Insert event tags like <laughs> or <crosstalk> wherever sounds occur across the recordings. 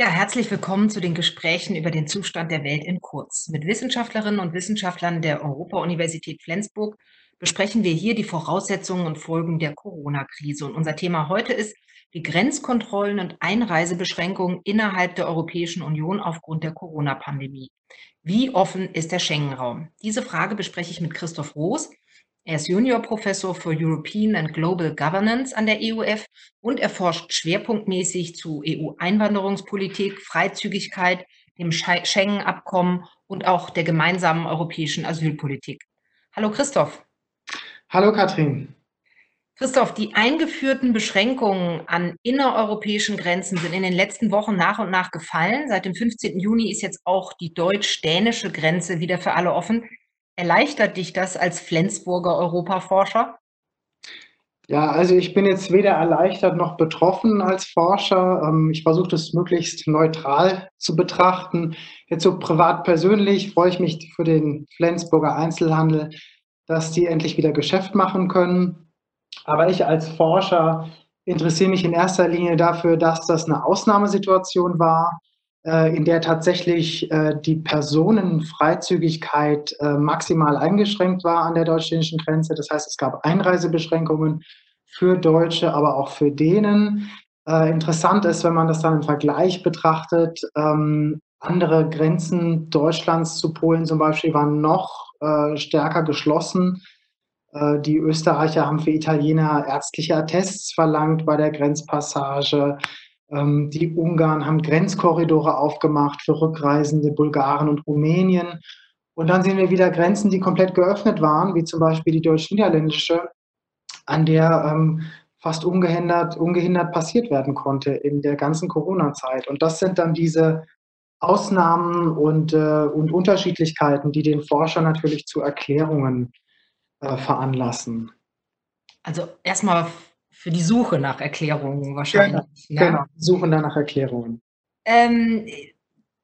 Ja, herzlich willkommen zu den Gesprächen über den Zustand der Welt in Kurz. Mit Wissenschaftlerinnen und Wissenschaftlern der Europa-Universität Flensburg besprechen wir hier die Voraussetzungen und Folgen der Corona-Krise. Und unser Thema heute ist die Grenzkontrollen und Einreisebeschränkungen innerhalb der Europäischen Union aufgrund der Corona-Pandemie. Wie offen ist der Schengen-Raum? Diese Frage bespreche ich mit Christoph Roos. Er ist Juniorprofessor für European and Global Governance an der EUF und er forscht schwerpunktmäßig zu EU-Einwanderungspolitik, Freizügigkeit, dem Schengen-Abkommen und auch der gemeinsamen europäischen Asylpolitik. Hallo Christoph. Hallo Katrin. Christoph, die eingeführten Beschränkungen an innereuropäischen Grenzen sind in den letzten Wochen nach und nach gefallen. Seit dem 15. Juni ist jetzt auch die deutsch-dänische Grenze wieder für alle offen. Erleichtert dich das als Flensburger Europaforscher? Ja, also ich bin jetzt weder erleichtert noch betroffen als Forscher. Ähm, ich versuche das möglichst neutral zu betrachten. Jetzt so privat persönlich freue ich mich für den Flensburger Einzelhandel, dass die endlich wieder Geschäft machen können. Aber ich als Forscher interessiere mich in erster Linie dafür, dass das eine Ausnahmesituation war, in der tatsächlich äh, die Personenfreizügigkeit äh, maximal eingeschränkt war an der deutsch-dänischen Grenze. Das heißt, es gab Einreisebeschränkungen für Deutsche, aber auch für Dänen. Interessant ist, wenn man das dann im Vergleich betrachtet, ähm, andere Grenzen Deutschlands zu Polen zum Beispiel waren noch stärker geschlossen. Die Österreicher haben für Italiener ärztliche Attests verlangt bei der Grenzpassage. Ähm, die Ungarn haben Grenzkorridore aufgemacht für Rückreisende, Bulgaren und Rumänien. Und dann sehen wir wieder Grenzen, die komplett geöffnet waren, wie zum Beispiel die deutsch-niederländische, an der ähm, fast ungehindert, ungehindert passiert werden konnte in der ganzen Corona-Zeit. Und das sind dann diese Ausnahmen und, äh, und Unterschiedlichkeiten, die den Forscher natürlich zu Erklärungen äh, veranlassen. Also erstmal für die Suche nach Erklärungen wahrscheinlich. Genau, ne? genau. suchen nach Erklärungen. Ähm,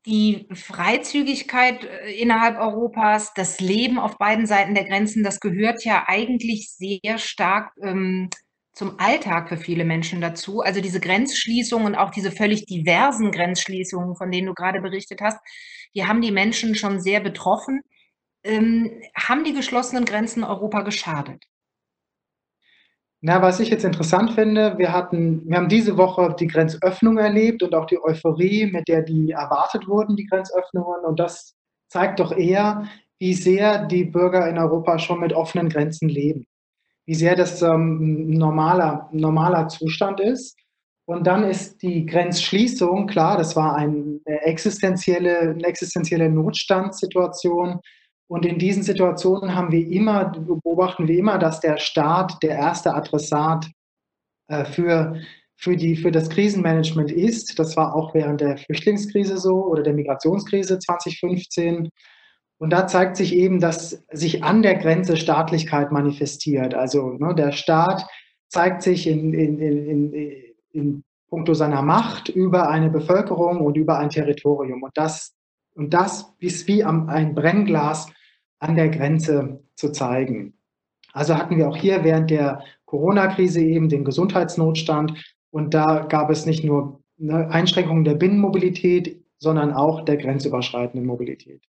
die Freizügigkeit äh, innerhalb Europas, das Leben auf beiden Seiten der Grenzen, das gehört ja eigentlich sehr stark ähm, zum Alltag für viele Menschen dazu. Also diese Grenzschließungen und auch diese völlig diversen Grenzschließungen, von denen du gerade berichtet hast, die haben die Menschen schon sehr betroffen. Ähm, haben die geschlossenen Grenzen Europa geschadet? Na, was ich jetzt interessant finde, wir hatten wir haben diese Woche die Grenzöffnung erlebt und auch die Euphorie, mit der die erwartet wurden, die Grenzöffnungen. Und das zeigt doch eher, wie sehr die Bürger in Europa schon mit offenen Grenzen leben. Wie sehr das ähm, normaler, normaler Zustand ist. Und dann ist die Grenzschließung, klar, das war eine existenzielle, eine existenzielle Notstandssituation, und in diesen Situationen haben wir immer, beobachten wir immer, dass der Staat der erste Adressat äh, für, für, die, für das Krisenmanagement ist. Das war auch während der Flüchtlingskrise so oder der Migrationskrise 2015. Und da zeigt sich eben, dass sich an der Grenze Staatlichkeit manifestiert. Also ne, der Staat zeigt sich in, in, in, in, in puncto seiner Macht über eine Bevölkerung und über ein Territorium. Und das, und das ist wie ein Brennglas an der Grenze zu zeigen. Also hatten wir auch hier während der Corona-Krise eben den Gesundheitsnotstand und da gab es nicht nur eine Einschränkungen der Binnenmobilität, sondern auch der grenzüberschreitenden Mobilität.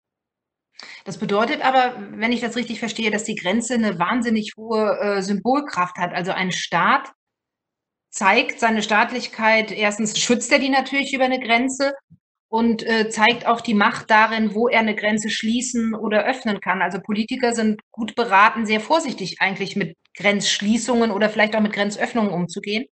Das bedeutet aber, wenn ich das richtig verstehe, dass die Grenze eine wahnsinnig hohe äh, Symbolkraft hat. Also ein Staat zeigt seine Staatlichkeit, erstens schützt er die natürlich über eine Grenze und äh, zeigt auch die Macht darin, wo er eine Grenze schließen oder öffnen kann. Also Politiker sind gut beraten, sehr vorsichtig eigentlich mit Grenzschließungen oder vielleicht auch mit Grenzöffnungen umzugehen.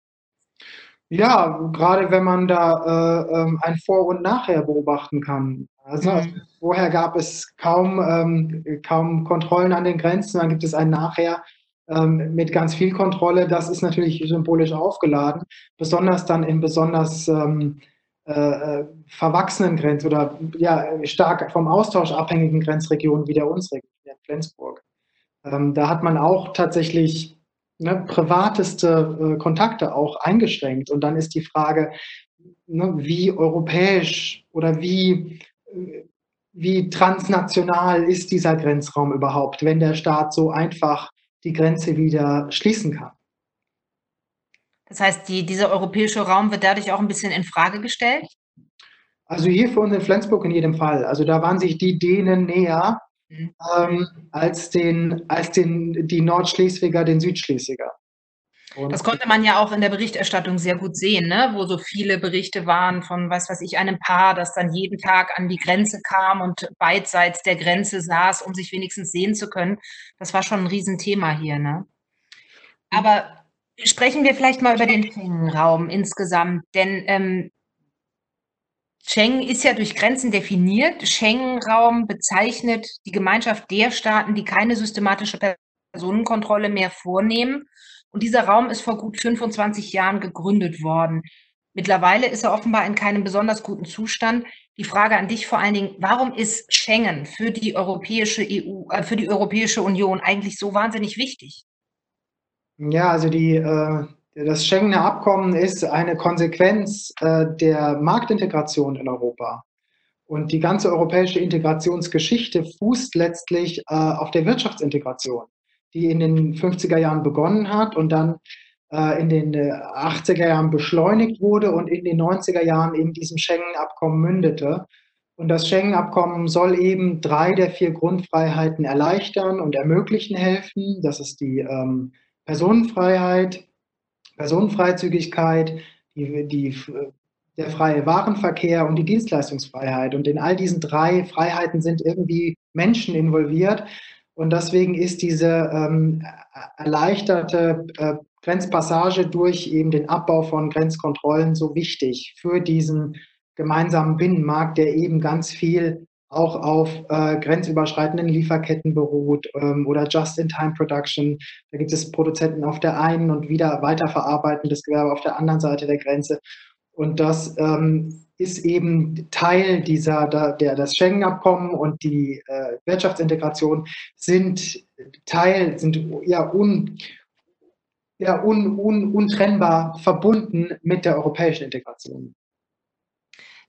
Ja, gerade wenn man da äh, ähm, ein Vor- und Nachher beobachten kann. Also, mhm. also vorher gab es kaum, ähm, kaum Kontrollen an den Grenzen, dann gibt es ein Nachher ähm, mit ganz viel Kontrolle. Das ist natürlich symbolisch aufgeladen, besonders dann in besonders ähm, äh, äh, verwachsenen Grenz- oder ja, stark vom Austausch abhängigen Grenzregionen wie der unsere, in Flensburg. Ähm, da hat man auch tatsächlich ne, privateste äh, Kontakte auch eingeschränkt. Und dann ist die Frage, ne, wie europäisch oder wie, äh, wie transnational ist dieser Grenzraum überhaupt, wenn der Staat so einfach die Grenze wieder schließen kann. Das heißt, die, dieser europäische Raum wird dadurch auch ein bisschen in Frage gestellt? Also hier für uns in Flensburg in jedem Fall. Also da waren sich die Dänen näher mhm. ähm, als, den, als den, die Nordschleswiger den Südschleswiger. Und das konnte man ja auch in der Berichterstattung sehr gut sehen, ne? wo so viele Berichte waren von, was weiß ich, einem Paar, das dann jeden Tag an die Grenze kam und beidseits der Grenze saß, um sich wenigstens sehen zu können. Das war schon ein Riesenthema hier. Ne? Aber sprechen wir vielleicht mal über den Schengen-Raum insgesamt, denn ähm, Schengen ist ja durch Grenzen definiert. Schengen-Raum bezeichnet die Gemeinschaft der Staaten, die keine systematische Personenkontrolle mehr vornehmen. Und dieser Raum ist vor gut 25 Jahren gegründet worden. Mittlerweile ist er offenbar in keinem besonders guten Zustand. Die Frage an dich vor allen Dingen, warum ist Schengen für die Europäische EU, äh, für die Europäische Union eigentlich so wahnsinnig wichtig? Ja, also die, äh, das Schengener Abkommen ist eine Konsequenz äh, der Marktintegration in Europa. Und die ganze europäische Integrationsgeschichte fußt letztlich äh, auf der Wirtschaftsintegration, die in den 50er Jahren begonnen hat und dann äh, in den 80er äh, Jahren beschleunigt wurde und in den 90er Jahren in diesem Schengen-Abkommen mündete. Und das Schengen-Abkommen soll eben drei der vier Grundfreiheiten erleichtern und ermöglichen helfen. Das ist die ähm, Personenfreiheit, Personenfreizügigkeit, die, die, der freie Warenverkehr und die Dienstleistungsfreiheit. Und in all diesen drei Freiheiten sind irgendwie Menschen involviert. Und deswegen ist diese ähm, erleichterte äh, Grenzpassage durch eben den Abbau von Grenzkontrollen so wichtig für diesen gemeinsamen Binnenmarkt, der eben ganz viel auch auf äh, grenzüberschreitenden Lieferketten beruht ähm, oder Just-in-Time-Production. Da gibt es Produzenten auf der einen und wieder weiterverarbeitendes Gewerbe auf der anderen Seite der Grenze. Und das ähm, ist eben Teil dieser, der, das Schengen-Abkommen und die äh, Wirtschaftsintegration sind Teil, sind ja, un, ja un, un, untrennbar verbunden mit der europäischen Integration.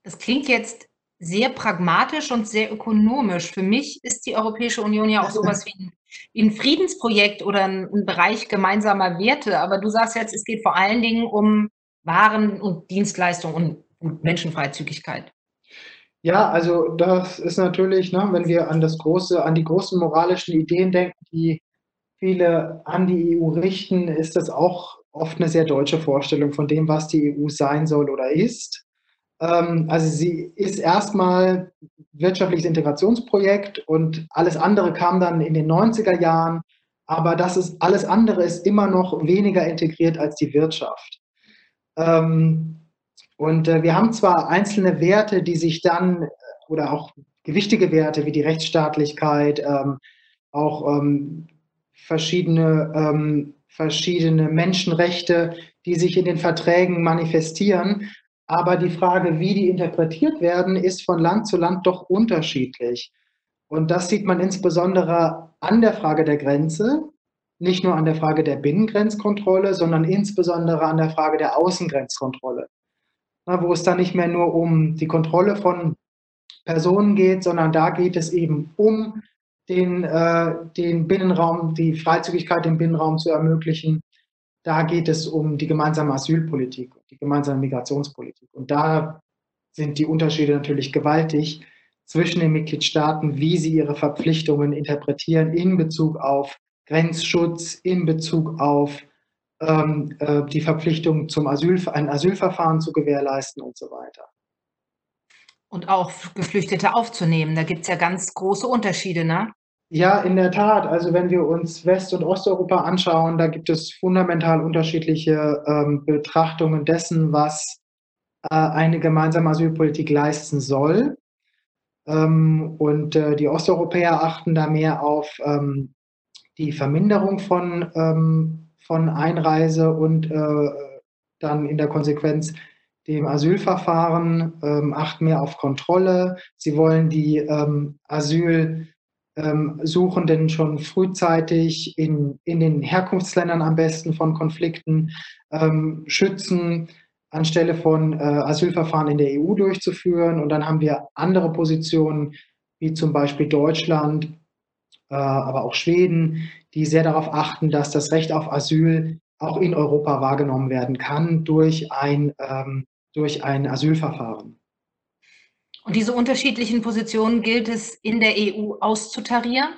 Das klingt jetzt sehr pragmatisch und sehr ökonomisch. Für mich ist die Europäische Union ja auch <laughs> sowas wie ein, wie ein Friedensprojekt oder ein, ein, Bereich gemeinsamer Werte. Aber du sagst jetzt, es geht vor allen Dingen um Waren und Dienstleistungen und Menschenfreizügigkeit. Ja, also das ist natürlich, ne, wenn wir an das große, an die großen moralischen Ideen denken, die viele an die EU richten, ist das auch oft eine sehr deutsche Vorstellung von dem, was die EU sein soll oder ist. Ähm, also sie ist erstmal wirtschaftliches Integrationsprojekt und alles andere kam dann in den 90er Jahren. Aber das ist, alles andere ist immer noch weniger integriert als die Wirtschaft. Ähm, und äh, wir haben zwar einzelne Werte, die sich dann, äh, oder auch gewichtige Werte wie die Rechtsstaatlichkeit, ähm, auch verschiedene, verschiedene Menschenrechte, die sich in den Verträgen manifestieren. Aber die Frage, wie die interpretiert werden, ist von Land zu Land doch unterschiedlich. Und das sieht man insbesondere an der Frage der Grenze, nicht nur an der Frage der Binnengrenzkontrolle, sondern insbesondere an der Frage der Außengrenzkontrolle, wo es dann nicht mehr nur um die Kontrolle von Personen geht, sondern da geht es eben um den, äh, den Binnenraum, die Freizügigkeit im Binnenraum zu ermöglichen, da geht es um die gemeinsame Asylpolitik, die gemeinsame Migrationspolitik. Und da sind die Unterschiede natürlich gewaltig zwischen den Mitgliedstaaten, wie sie ihre Verpflichtungen interpretieren in Bezug auf Grenzschutz, in Bezug auf ähm, äh, die Verpflichtung, zum Asyl, ein Asylverfahren zu gewährleisten und so weiter. Und auch Geflüchtete aufzunehmen. Da gibt es ja ganz große Unterschiede, ne? Ja, in der Tat. Also wenn wir uns West- und Osteuropa anschauen, da gibt es fundamental unterschiedliche ähm, Betrachtungen dessen, was äh, eine gemeinsame Asylpolitik leisten soll. Ähm, und äh, die Osteuropäer achten da mehr auf ähm, die Verminderung von, ähm, von Einreise und äh, dann in der Konsequenz dem Asylverfahren, ähm, achten mehr auf Kontrolle. Sie wollen die ähm, Asyl ähm, Suchenden schon frühzeitig in, in den Herkunftsländern am besten von Konflikten ähm, schützen, anstelle von äh, Asylverfahren in der EU durchzuführen. Und dann haben wir andere Positionen, wie zum Beispiel Deutschland, äh, aber auch Schweden, die sehr darauf achten, dass das Recht auf Asyl auch in Europa wahrgenommen werden kann durch ein, ähm, durch ein Asylverfahren. Und diese unterschiedlichen Positionen gilt es in der EU auszutarieren?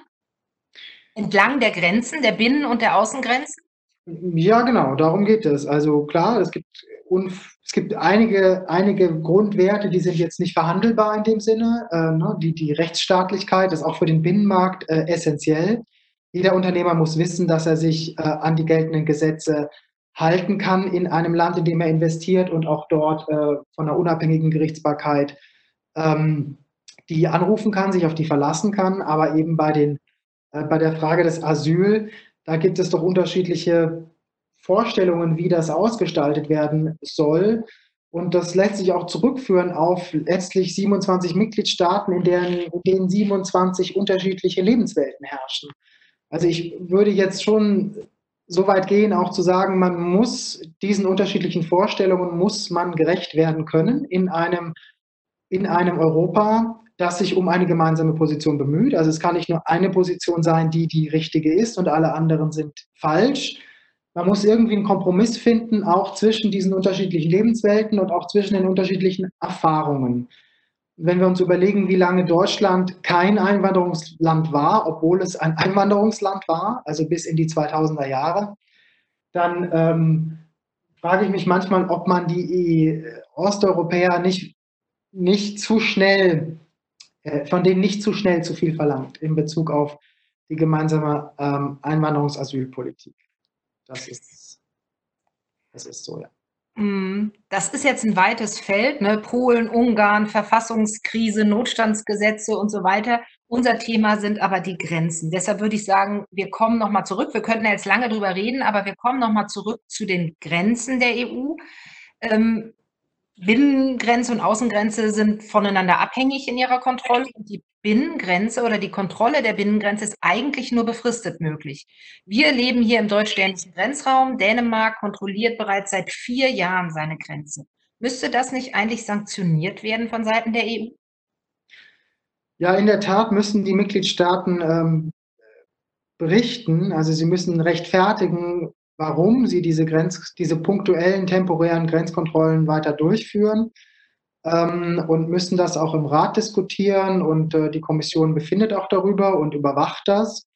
Entlang der Grenzen, der Binnen- und der Außengrenzen? Ja, genau, darum geht es. Also klar, es gibt, es gibt einige, einige Grundwerte, die sind jetzt nicht verhandelbar in dem Sinne. Äh, ne? die, die Rechtsstaatlichkeit ist auch für den Binnenmarkt äh, essentiell. Jeder Unternehmer muss wissen, dass er sich äh, an die geltenden Gesetze halten kann in einem Land, in dem er investiert und auch dort äh, von einer unabhängigen Gerichtsbarkeit ähm, die anrufen kann, sich auf die verlassen kann. Aber eben bei, den, äh, bei der Frage des Asyl, da gibt es doch unterschiedliche Vorstellungen, wie das ausgestaltet werden soll. Und das lässt sich auch zurückführen auf letztlich 27 Mitgliedstaaten, in, deren, in denen 27 unterschiedliche Lebenswelten herrschen. Also ich würde jetzt schon so weit gehen, auch zu sagen, man muss diesen unterschiedlichen Vorstellungen, muss man gerecht werden können in einem, in einem Europa, das sich um eine gemeinsame Position bemüht. Also es kann nicht nur eine Position sein, die die richtige ist und alle anderen sind falsch. Man muss irgendwie einen Kompromiss finden, auch zwischen diesen unterschiedlichen Lebenswelten und auch zwischen den unterschiedlichen Erfahrungen wenn wir uns überlegen, wie lange Deutschland kein Einwanderungsland war, obwohl es ein Einwanderungsland war, also bis in die 2000er Jahre, dann ähm, frage ich mich manchmal, ob man die Osteuropäer nicht, nicht zu schnell, äh, von denen nicht zu schnell zu viel verlangt in Bezug auf die gemeinsame ähm, Einwanderungsasylpolitik. Das ist, das ist so, ja. Mhm. Das ist jetzt ein weites Feld, ne? Polen, Ungarn, Verfassungskrise, Notstandsgesetze und so weiter. Unser Thema sind aber die Grenzen. Deshalb würde ich sagen, wir kommen noch mal zurück. Wir könnten jetzt lange drüber reden, aber wir kommen noch mal zurück zu den Grenzen der EU. Ähm, Binnengrenze und Außengrenze sind voneinander abhängig in ihrer Kontrolle und die Binnengrenze oder die Kontrolle der Binnengrenze ist eigentlich nur befristet möglich. Wir leben hier im deutsch-dänischen Grenzraum. Dänemark kontrolliert bereits seit vier Jahren seine Grenze. Müsste das nicht eigentlich sanktioniert werden von Seiten der EU? Ja, in der Tat müssen die Mitgliedstaaten ähm, berichten, also sie müssen rechtfertigen, warum sie diese, Grenz, diese punktuellen temporären Grenzkontrollen weiter durchführen ähm, und müssen das auch im Rat diskutieren und äh, die Kommission befindet auch darüber und überwacht das.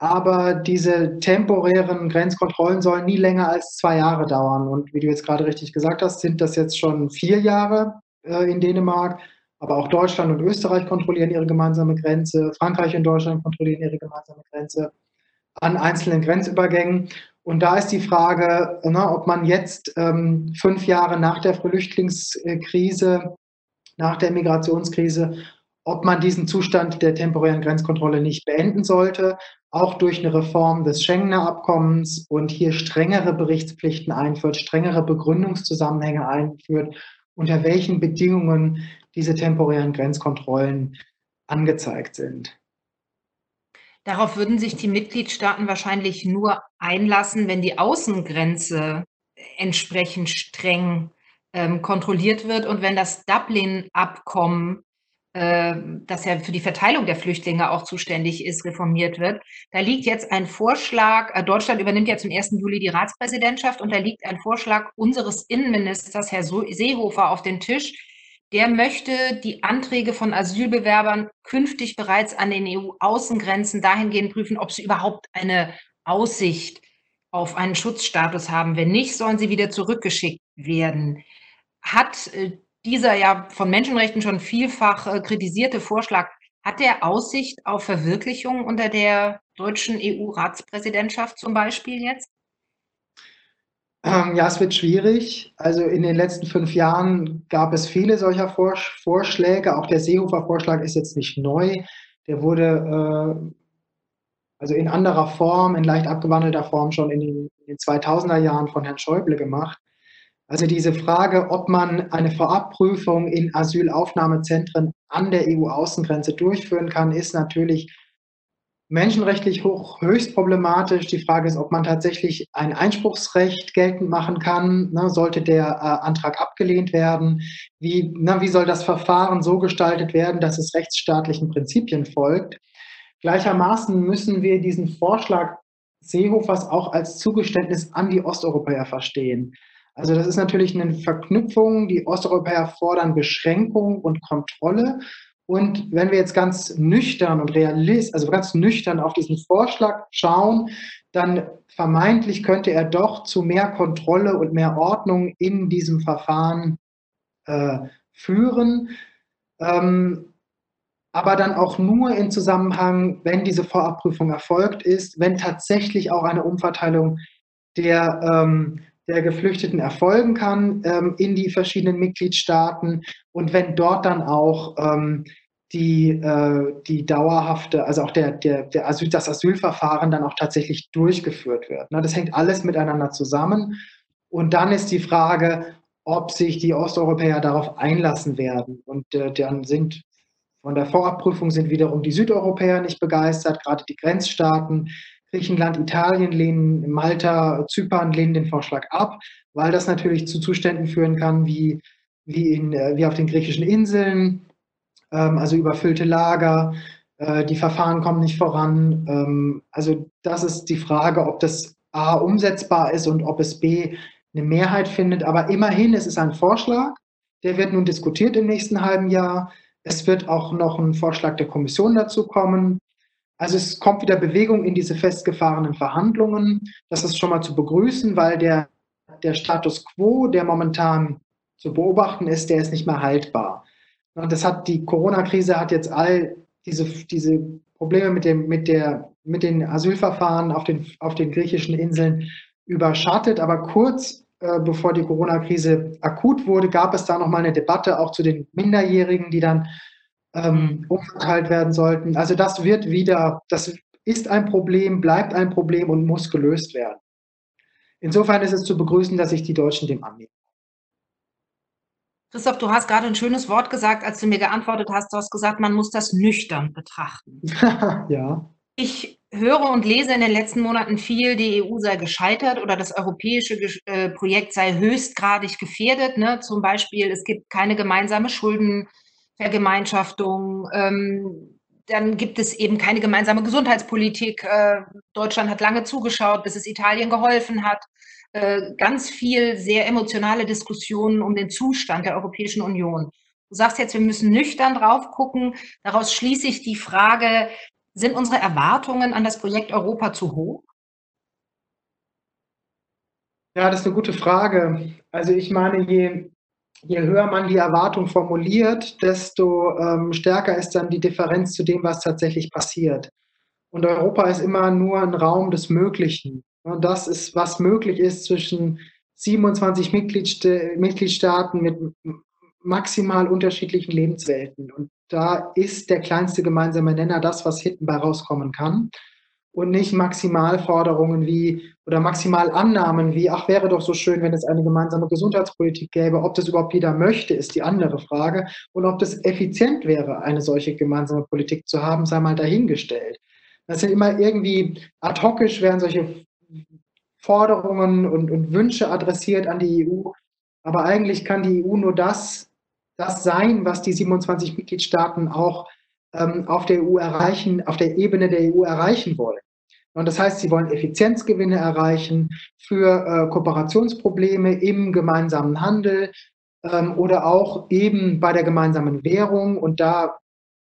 Aber diese temporären Grenzkontrollen sollen nie länger als zwei Jahre dauern. Und wie du jetzt gerade richtig gesagt hast, sind das jetzt schon vier Jahre äh, in Dänemark. Aber auch Deutschland und Österreich kontrollieren ihre gemeinsame Grenze. Frankreich und Deutschland kontrollieren ihre gemeinsame Grenze an einzelnen Grenzübergängen. Und da ist die Frage, ne, ob man jetzt ähm, fünf Jahre nach der Flüchtlingskrise, nach der Migrationskrise, ob man diesen Zustand der temporären Grenzkontrolle nicht beenden sollte, auch durch eine Reform des Schengener Abkommens und hier strengere Berichtspflichten einführt, strengere Begründungszusammenhänge einführt, unter welchen Bedingungen diese temporären Grenzkontrollen angezeigt sind. Darauf würden sich die Mitgliedstaaten wahrscheinlich nur einlassen, wenn die Außengrenze entsprechend streng ähm, kontrolliert wird und wenn das Dublin-Abkommen, äh, das ja für die Verteilung der Flüchtlinge auch zuständig ist, reformiert wird. Da liegt jetzt ein Vorschlag, äh, Deutschland übernimmt ja zum 1. Juli die Ratspräsidentschaft und da liegt ein Vorschlag unseres Innenministers, Herr Seehofer, auf den Tisch, der möchte die Anträge von Asylbewerbern künftig bereits an den EU-Außengrenzen dahingehend prüfen, ob sie überhaupt eine Aussicht auf einen Schutzstatus haben. Wenn nicht, sollen sie wieder zurückgeschickt werden. Hat äh, dieser ja von Menschenrechten schon vielfach äh, kritisierte Vorschlag, hat der Aussicht auf Verwirklichung unter der deutschen EU-Ratspräsidentschaft zum Beispiel jetzt? Ähm, ja, es wird schwierig. Also in den letzten fünf Jahren gab es viele solcher Vorschläge. Auch der Seehofer-Vorschlag ist jetzt nicht neu. Der wurde äh, also in anderer Form, in leicht abgewandelter Form schon in den, in den 2000er Jahren von Herrn Schäuble gemacht. Also diese Frage, ob man eine Vorabprüfung in Asylaufnahmezentren an der EU-Außengrenze durchführen kann, ist natürlich menschenrechtlich hoch, höchst problematisch. Die Frage ist, ob man tatsächlich ein Einspruchsrecht geltend machen kann. Ne, sollte der äh, Antrag abgelehnt werden? Wie, na, wie soll das Verfahren so gestaltet werden, dass es rechtsstaatlichen Prinzipien folgt? Gleichermaßen müssen wir diesen Vorschlag Seehofers auch als Zugeständnis an die Osteuropäer verstehen. Also das ist natürlich eine Verknüpfung. Die Osteuropäer fordern Beschränkung und Kontrolle. Und wenn wir jetzt ganz nüchtern und realist, also ganz nüchtern auf diesen Vorschlag schauen, dann vermeintlich könnte er doch zu mehr Kontrolle und mehr Ordnung in diesem Verfahren äh, führen. Ähm, aber dann auch nur in Zusammenhang, wenn diese Vorabprüfung erfolgt ist, wenn tatsächlich auch eine Umverteilung der, ähm, der Geflüchteten erfolgen kann ähm, in die verschiedenen Mitgliedstaaten und wenn dort dann auch ähm, die, äh, die dauerhafte, also auch der, der, der Asyl, das Asylverfahren dann auch tatsächlich durchgeführt wird. Ne? Das hängt alles miteinander zusammen. Und dann ist die Frage, ob sich die Osteuropäer darauf einlassen werden. Und äh, dann sind von der Vorabprüfung sind wiederum die Südeuropäer nicht begeistert, gerade die Grenzstaaten. Griechenland, Italien lehnen, Malta, Zypern lehnen den Vorschlag ab, weil das natürlich zu Zuständen führen kann, wie, wie, in, äh, wie auf den griechischen Inseln, ähm, also überfüllte Lager, äh, die Verfahren kommen nicht voran. Ähm, also das ist die Frage, ob das A umsetzbar ist und ob es B eine Mehrheit findet. Aber immerhin, es ist ein Vorschlag, der wird nun diskutiert im nächsten halben Jahr. Es wird auch noch ein Vorschlag der Kommission dazu kommen. Also es kommt wieder Bewegung in diese festgefahrenen Verhandlungen. Das ist schon mal zu begrüßen, weil der, der Status quo, der momentan zu beobachten ist, der ist nicht mehr haltbar. Und das hat die Corona-Krise hat jetzt all diese, diese Probleme mit, dem, mit, der, mit den Asylverfahren auf den, auf den griechischen Inseln überschattet. Aber kurz äh, bevor die Corona-Krise akut wurde, gab es da nochmal eine Debatte auch zu den Minderjährigen, die dann ähm, umverteilt werden sollten. Also das wird wieder, das ist ein Problem, bleibt ein Problem und muss gelöst werden. Insofern ist es zu begrüßen, dass sich die Deutschen dem annehmen. Christoph, du hast gerade ein schönes Wort gesagt, als du mir geantwortet hast. Du hast gesagt, man muss das nüchtern betrachten. <laughs> ja. Ich höre und lese in den letzten Monaten viel, die EU sei gescheitert oder das europäische äh, Projekt sei höchstgradig gefährdet. Ne? Zum Beispiel, es gibt keine gemeinsame Schuldenvergemeinschaftung. Ähm, dann gibt es eben keine gemeinsame Gesundheitspolitik. Äh, Deutschland hat lange zugeschaut, bis es Italien geholfen hat. Äh, ganz viel sehr emotionale Diskussionen um den Zustand der Europäischen Union. Du sagst jetzt, wir müssen nüchtern drauf gucken. Daraus schließe ich die Frage, sind unsere Erwartungen an das Projekt Europa zu hoch? Ja, das ist eine gute Frage. Also ich meine, je, je höher man die Erwartung formuliert, desto ähm, stärker ist dann die Differenz zu dem, was tatsächlich passiert. Und Europa ist immer nur ein Raum des Möglichen. Und das ist, was möglich ist zwischen 27 Mitgliedstaaten mit maximal unterschiedlichen Lebenswelten. Und da ist der kleinste gemeinsame Nenner das, was hinten bei rauskommen kann. Und nicht Maximalforderungen wie oder Maximalannahmen wie, ach, wäre doch so schön, wenn es eine gemeinsame Gesundheitspolitik gäbe. Ob das überhaupt jeder möchte, ist die andere Frage. Und ob das effizient wäre, eine solche gemeinsame Politik zu haben, sei mal dahingestellt. Das sind immer irgendwie ad hocisch werden solche Forderungen und, und Wünsche adressiert an die EU. Aber eigentlich kann die EU nur das, das sein, was die 27 Mitgliedstaaten auch auf der EU erreichen, auf der Ebene der EU erreichen wollen. Und das heißt, sie wollen Effizienzgewinne erreichen für äh, Kooperationsprobleme im gemeinsamen Handel ähm, oder auch eben bei der gemeinsamen Währung. Und da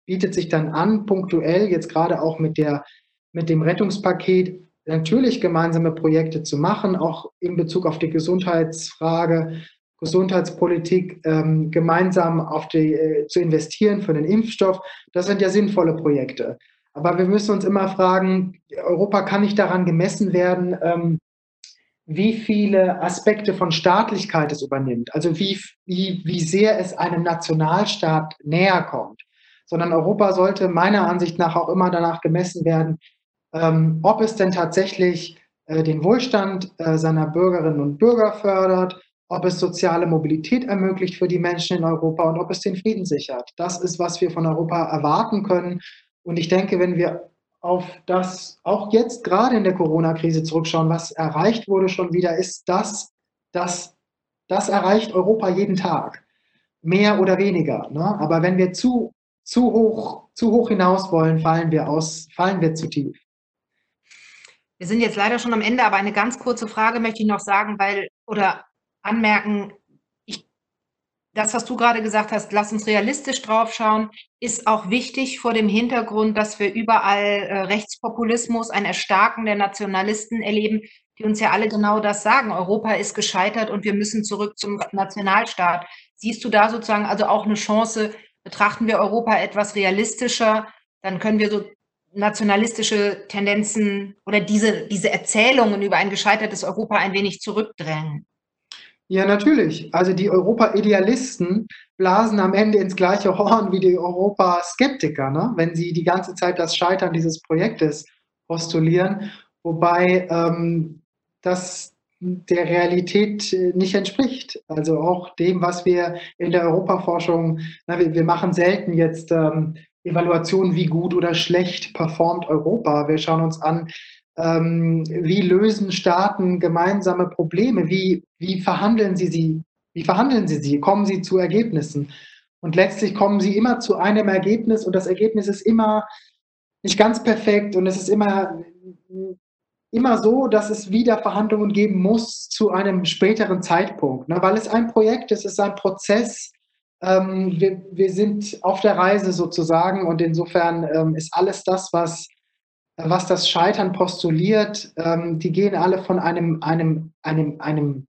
bietet sich dann an, punktuell, jetzt gerade auch mit, der, mit dem Rettungspaket, natürlich gemeinsame Projekte zu machen, auch in Bezug auf die Gesundheitsfrage, Gesundheitspolitik ähm, gemeinsam auf die, äh, zu investieren für den Impfstoff. Das sind ja sinnvolle Projekte. Aber wir müssen uns immer fragen, Europa kann nicht daran gemessen werden, ähm, wie viele Aspekte von Staatlichkeit es übernimmt, also wie, wie, wie sehr es einem Nationalstaat näher kommt, sondern Europa sollte meiner Ansicht nach auch immer danach gemessen werden, ähm, ob es denn tatsächlich äh, den Wohlstand äh, seiner Bürgerinnen und Bürger fördert, ob es soziale Mobilität ermöglicht für die Menschen in Europa und ob es den Frieden sichert. Das ist, was wir von Europa erwarten können. Und ich denke, wenn wir auf das auch jetzt gerade in der Corona-Krise zurückschauen, was erreicht wurde schon wieder, ist das, das, das erreicht Europa jeden Tag. Mehr oder weniger. Ne? Aber wenn wir zu, zu, hoch, zu hoch hinaus wollen, fallen wir, aus, fallen wir zu tief. Wir sind jetzt leider schon am Ende, aber eine ganz kurze Frage möchte ich noch sagen, weil, oder anmerken, ich das, was du gerade gesagt hast, lass uns realistisch drauf schauen, ist auch wichtig vor dem Hintergrund, dass wir überall äh, Rechtspopulismus, ein Erstarken der Nationalisten erleben, die uns ja alle genau das sagen. Europa ist gescheitert und wir müssen zurück zum Nationalstaat. Siehst du da sozusagen also auch eine Chance, betrachten wir Europa etwas realistischer, dann können wir so nationalistische Tendenzen oder diese, diese Erzählungen über ein gescheitertes Europa ein wenig zurückdrängen. Ja, natürlich. Also die Europa-Idealisten blasen am Ende ins gleiche Horn wie die Europa-Skeptiker, ne? wenn sie die ganze Zeit das Scheitern dieses Projektes postulieren, wobei ähm, das der Realität äh, nicht entspricht. Also auch dem, was wir in der Europaforschung, na, wir, wir, machen selten jetzt ähm, Evaluationen, wie gut oder schlecht performt Europa. Wir schauen uns an, ähm, wie lösen Staaten gemeinsame Probleme, wie, wie verhandeln sie sie, wie verhandeln sie sie, kommen sie zu Ergebnissen. Und letztlich kommen sie immer zu einem Ergebnis und das Ergebnis ist immer nicht ganz perfekt und es ist immer, immer so, dass es wieder Verhandlungen geben muss zu einem späteren Zeitpunkt, ne? weil es ein Projekt ist, es ist ein Prozess. Ähm, wir, wir sind auf der Reise sozusagen und insofern ähm, ist alles das, was was das Scheitern postuliert, ähm, die gehen alle von einem, einem, einem, einem,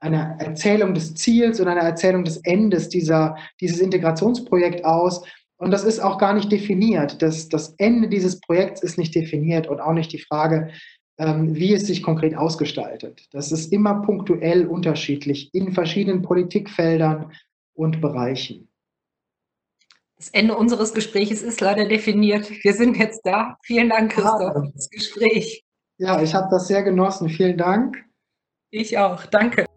einer Erzählung des Ziels und einer Erzählung des Endes dieser, dieses Integrationsprojekts aus. Und das ist auch gar nicht definiert. Das, das Ende dieses Projekts ist nicht definiert und auch nicht die Frage, ähm, wie es sich konkret ausgestaltet. Das ist immer punktuell unterschiedlich in verschiedenen Politikfeldern und Bereichen. Das Ende unseres Gesprächs ist leider definiert. Wir sind jetzt da. Vielen Dank, Christoph, für das Gespräch. Ja, ich habe das sehr genossen. Vielen Dank. Ich auch. Danke.